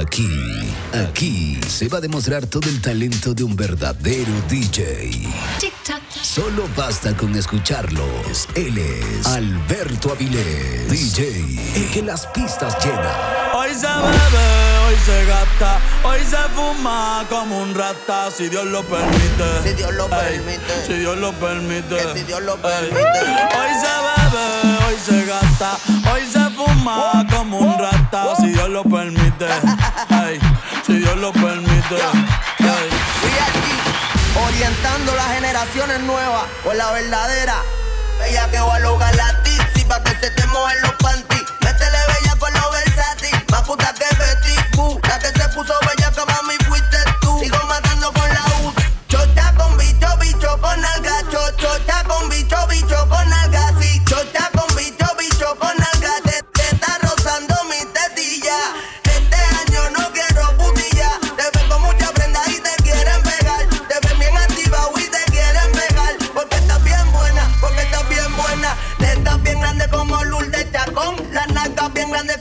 Aquí, aquí se va a demostrar todo el talento de un verdadero DJ. Solo basta con escucharlos. Él es Alberto Avilés, DJ, el que las pistas llena. Hoy se bebe, hoy se gasta, hoy se fuma como un rata, si Dios lo permite. Si Dios lo permite. Si Dios lo permite. si Dios lo permite. Hoy se bebe, hoy se gasta, hoy se fuma como un rata, lo permite. si Dios lo permite. orientando las generaciones nuevas con la verdadera. Ella que va a lograr la tizi pa' que se te mojen los panties.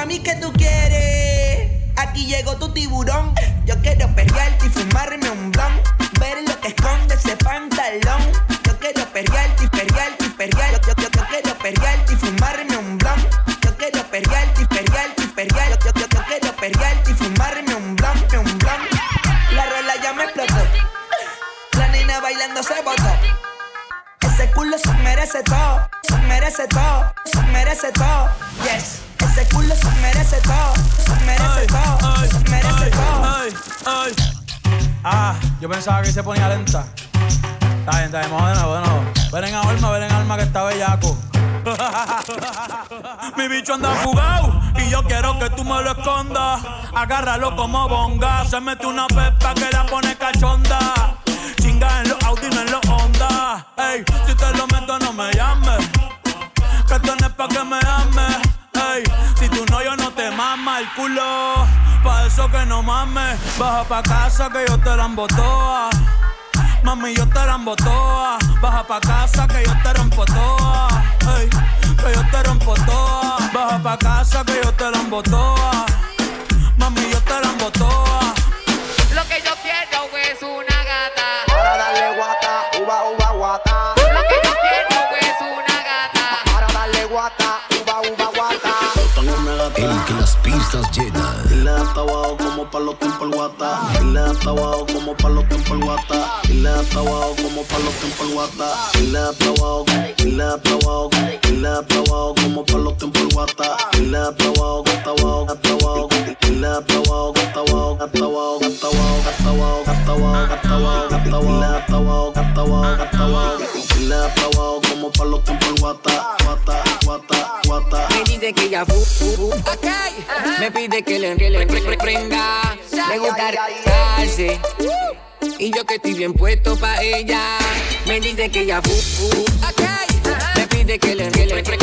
Mami, ¿qué tú quieres? Aquí llegó tu tiburón. Yo quiero perrearte y fumarme un blon. Ver lo que esconde ese pantalón. Yo quiero perrearte y perrearte y perrearte. Pensaba que se ponía lenta. Está bien, está bien, vamos de. Ven en alma, ven en alma que está bellaco. Mi bicho anda fugado y yo quiero que tú me lo escondas. Agárralo como bonga. Se mete una pepa que la pone cachonda. Chinga en los Audi, no en los Honda. Ey, si te lo meto, no me llames. Que es pa' que me ames. Ey, si tú no, yo no te mama el culo. Pa' eso que no mames. Baja pa' casa que yo te la embotoa. Mami, yo te la embotoa. Baja pa' casa que yo te rompo toa. Ey, que yo te rompo toa. Baja pa' casa que yo te la embotoa. Mami, yo te la embotoa. Lo que yo quiero es una gata. Para darle guata, uva, uva, guata. Lo que yo quiero es una gata. Para darle guata, uva, uva, guata. El que las pistas llena. Hasta abajo como pa' los tiempos el guata. Dile hasta abajo como pa' los tiempos el guata. Dile hasta abajo como pa' los tiempos el guata. Dile hasta abajo, dile hasta abajo, hasta abajo como pa' los tiempos el guata. Dile hasta abajo, hasta abajo, hasta abajo. Dile hasta abajo, hasta abajo, hasta abajo, hasta abajo, hasta abajo, hasta abajo, hasta abajo, hasta abajo. Dile hasta abajo, hasta abajo, hasta abajo. Hasta abajo como pa' los tiempos el guata. Guata, guata, guata. Que ya fu, fu, fu. Me pide que le, que le pre- pre- prenda. Le gusta. Y yo que estoy bien puesto pa' ella. Me dice que fu, fu. Me pide que le, que le pre-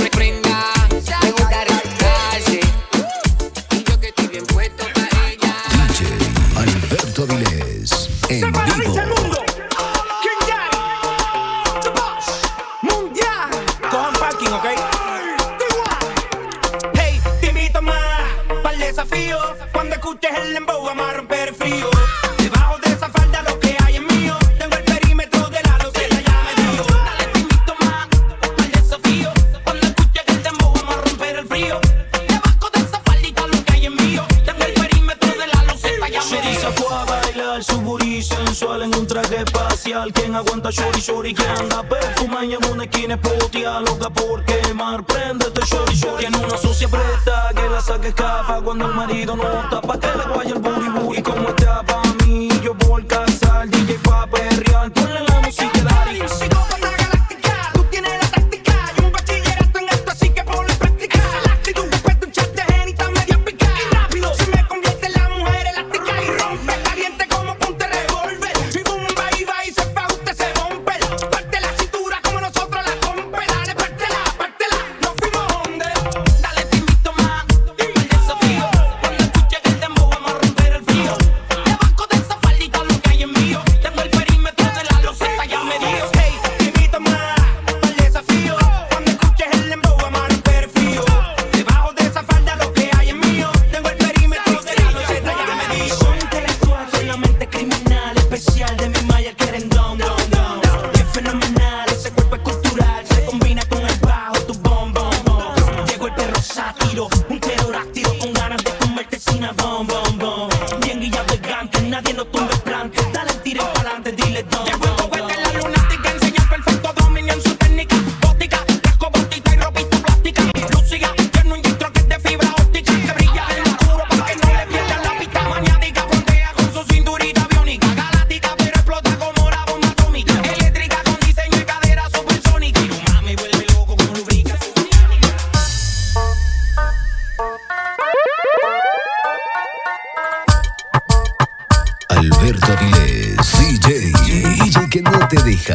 shorty que anda perfuma y en una esquina espotea loca por quemar. Préndete shorty shorty. Tiene una sucia preta que la saque escapa cuando el marido no está. Pa' que le guaya el booty especial de mi Maya Querendón.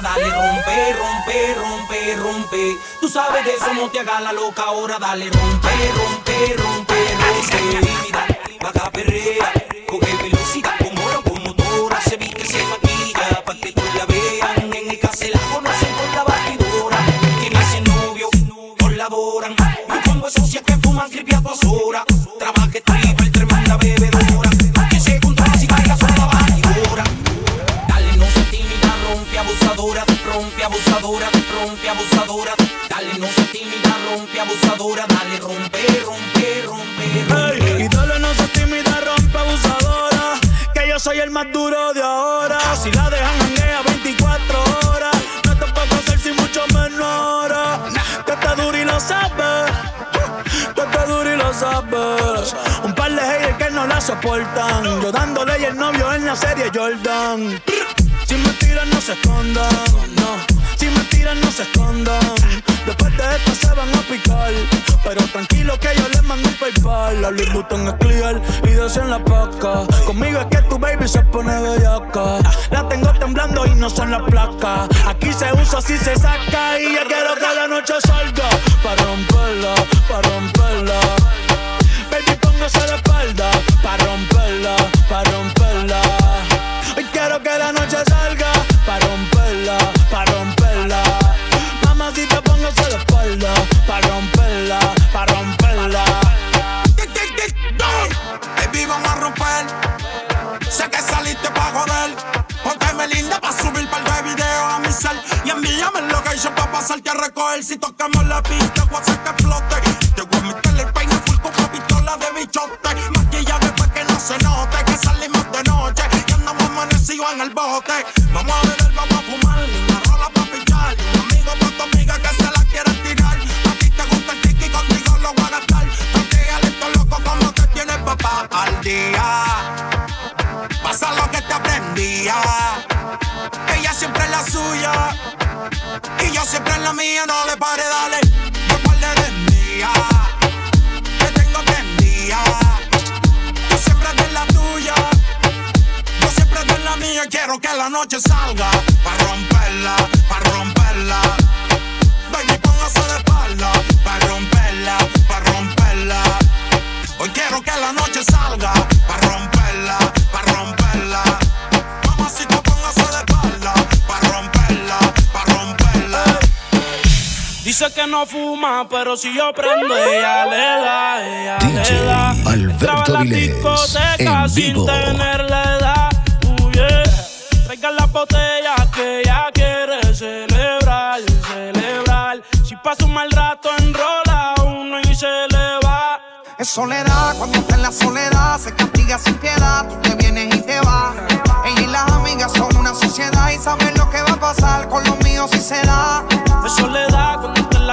dale, rompe, rompe, rompe, rompe. Mira, vaca perrea, coge velocidad con oro, con motora, se viste, se maquilla, pa' que tú la vean. En el casa la conocen con la batidora, tiene ese novio, colaboran. Me pongo socias que fuman creepy a horas, abusadora, rompe abusadora. Dale, no se tímida, rompe abusadora, dale, rompe, rompe, rompe, rompe. y dale, no se tímida, rompe abusadora, que yo soy el más duro de ahora. Si la dejan a 24 horas, no te puedo hacer sin mucho menor. Que está duro y lo sabes, que está duro y lo sabes. Un par de haters que no la soportan, yo dándole y el novio en la serie Jordan. Si me tiran no se escondan, no. Si me tiran no se escondan Después de esto se van a picar. Pero tranquilo que yo les mando un PayPal. La Louis Vuitton es clear y dos la paca. Conmigo es que tu baby se pone bellaca. La tengo temblando y no son las placas. Aquí se usa si se saca. Y ya quiero que la noche salga. Para romperla, para romperla. Baby, póngase la espalda. Para romperla, el location pa' pasarte a recoger. Si tocamos la pista, voy a hacer que explote. Te voy a meter el peine full con la pistola de bichote. Maquilla después que no se note que salimos de noche. Y andamos amanecidos en el bote. Vamos a beber, vamos a fumar. Una rola pa' pichar. Amigo pa' tu amiga que se la quiere tirar. A ti te gusta el tiki, contigo lo voy a gastar. Tranquila, esto loco como te tienes papá al día. Pasa lo que te aprendía. Ella siempre es la suya. Y yo siempre es la mía, no le pare, dale. No pare de mía. Te tengo prendida. Tú siempre eres la tuya. Yo siempre eres la mía. Quiero que la noche salga. Pa' romperla, pa' que no fuma, pero si yo prendo, ella le da, ella le da. Alberto la discoteca en sin vivo. tener la edad. Uh, yeah. Traigan la botella que ella quiere celebrar, celebrar. Si pasa un mal rato, enrola uno y se le va. Es soledad, cuando está en la soledad se castiga sin piedad. Tú te vienes y te vas. Ella y las amigas son una sociedad y saben lo que va a pasar.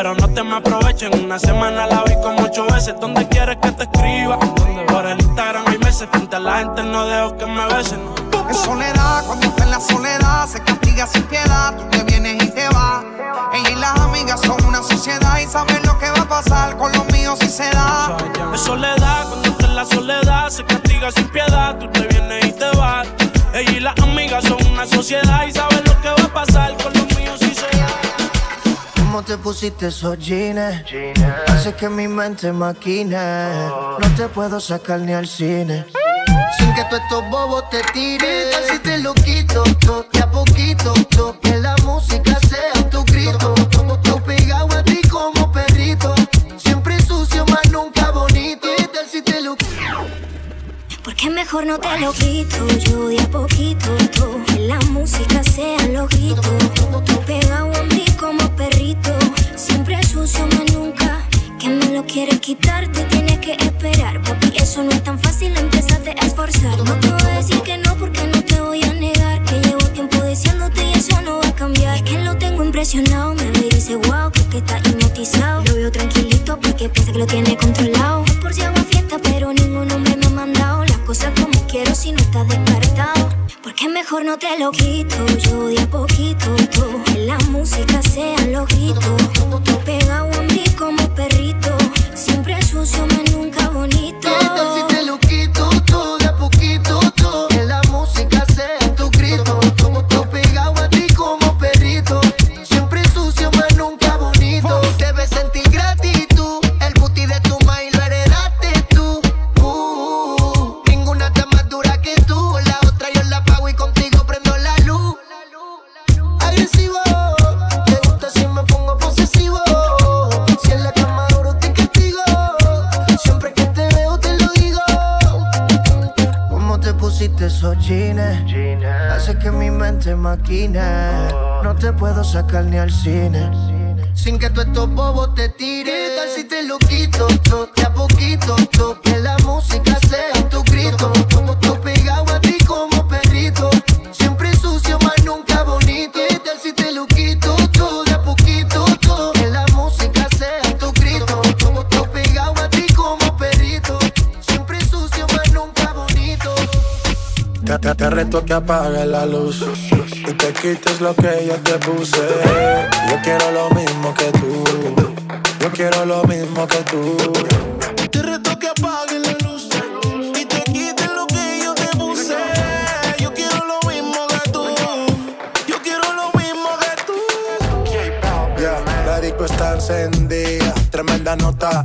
Pero no te me aprovechen. Una semana la vi como ocho veces. ¿Dónde quieres que te escriba? Por el Instagram hay meses. Frente a la gente no dejo que me besen. En soledad, cuando está en la soledad, se castiga sin piedad. Tú te vienes y te vas. Ella y las amigas son una sociedad y saben lo que va a pasar con los míos si se da. En soledad, cuando está en la soledad, se castiga sin piedad. Tú te vienes y te vas. Ella y las amigas son una sociedad y saben lo que va a pasar con los ¿Cómo te pusiste esos jeans? Hace que mi mente maquine. No te puedo sacar ni al cine. Sin que tú estos bobos te tiren. Si te lo quito, to, de a poquito, to, que la música sea No te lo quito, yo de a poquito, tú. Que la música sea lo grito. Tú pegado a mí como perrito. Siempre sucio, más nunca. Que me lo quieres quitar, te tienes que esperar. Papi, eso no es tan fácil, empezaste a esforzar. No te voy a decir que no, porque no te voy a negar. Que llevo tiempo diciéndote y eso no va a cambiar. Es que lo tengo impresionado, me ve y dice wow, creo que está hipnotizado. Lo veo tranquilito porque piensa que lo tiene controlado. Por si hago fiesta, pero ningún hombre me si no estás despertado. Porque mejor no te lo quito, yo de a poquito, la música sea lo grito. Tú pegado a mí como perrito. Siempre sucio, más nunca bonito. ¿Qué tal te lo Hace que mi mente maquine. No te puedo sacar ni al cine. Sin que tú estos bobos te tiren. ¿Qué tal si te lo quito? To, de a poquito, to, que la música sea tu grito. Te, te- te reto que apagues la luz y te quites lo que yo te puse. Yo quiero lo mismo que tú. Yo quiero lo mismo que tú. Te reto que apagues la luz y te quites lo que yo te puse. Yo quiero lo mismo que tú. Yo quiero lo mismo que tú. Ya, la disco está encendida, tremenda nota.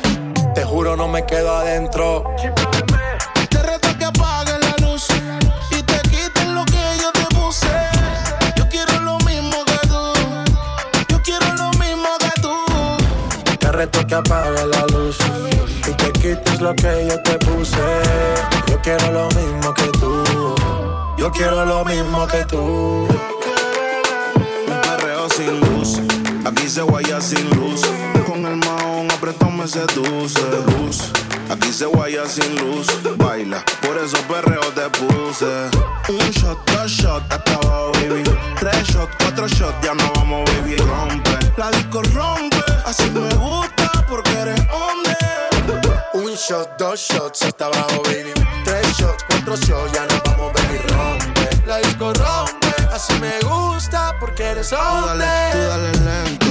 Te juro, no me quedo adentro. Te reto que apagues la luz y te quites lo que yo te puse. Yo quiero lo mismo que tú. Yo quiero lo mismo que tú. Te reto que apague la luz y te quites lo que yo te puse. Yo quiero lo mismo que tú. Yo quiero lo mismo que tú. Un perreo sin luz, aquí se guaya sin luz con el maón, apretón me seduce. Luz, aquí se guaya sin luz. Baila, por eso perreo te puse. Un shot, dos shot, hasta abajo, baby. Tres shot, cuatro shot, ya no vamos, baby. Rompe, la disco rompe. Así me gusta porque eres hombre. Un shot, dos shots, hasta abajo, baby. Tres shots, cuatro shots, ya no vamos, baby. Rompe, la disco rompe. Así me gusta porque eres hombre. Tú dale lento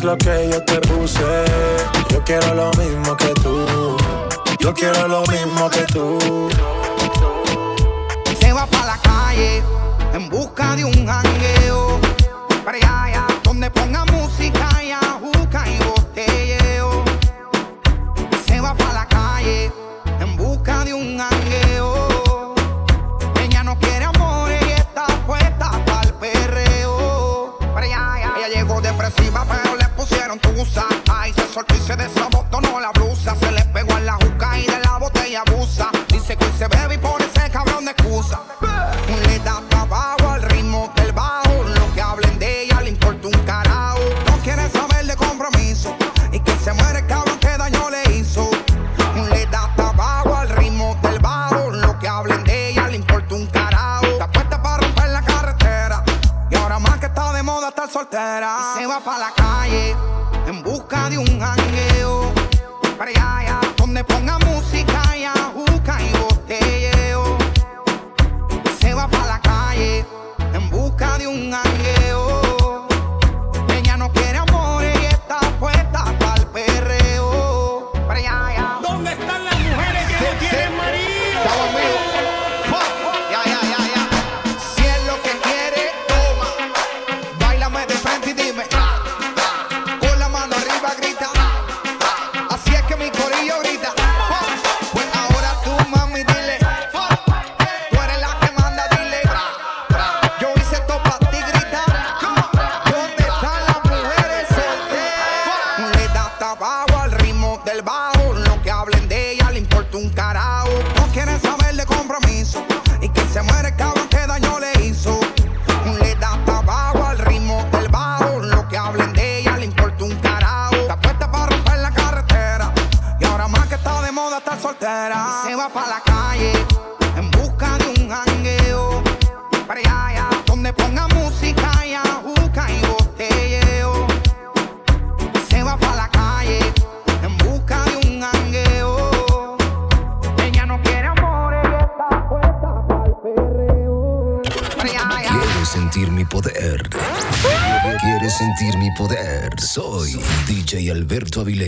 es lo que yo te puse. Yo quiero lo mismo que tú. Yo quiero lo mismo que tú. Se va para la calle en busca de un jangueo. Para allá, donde ponga música y ajuca y botelleo. Se va para la calle Roberto Avilés.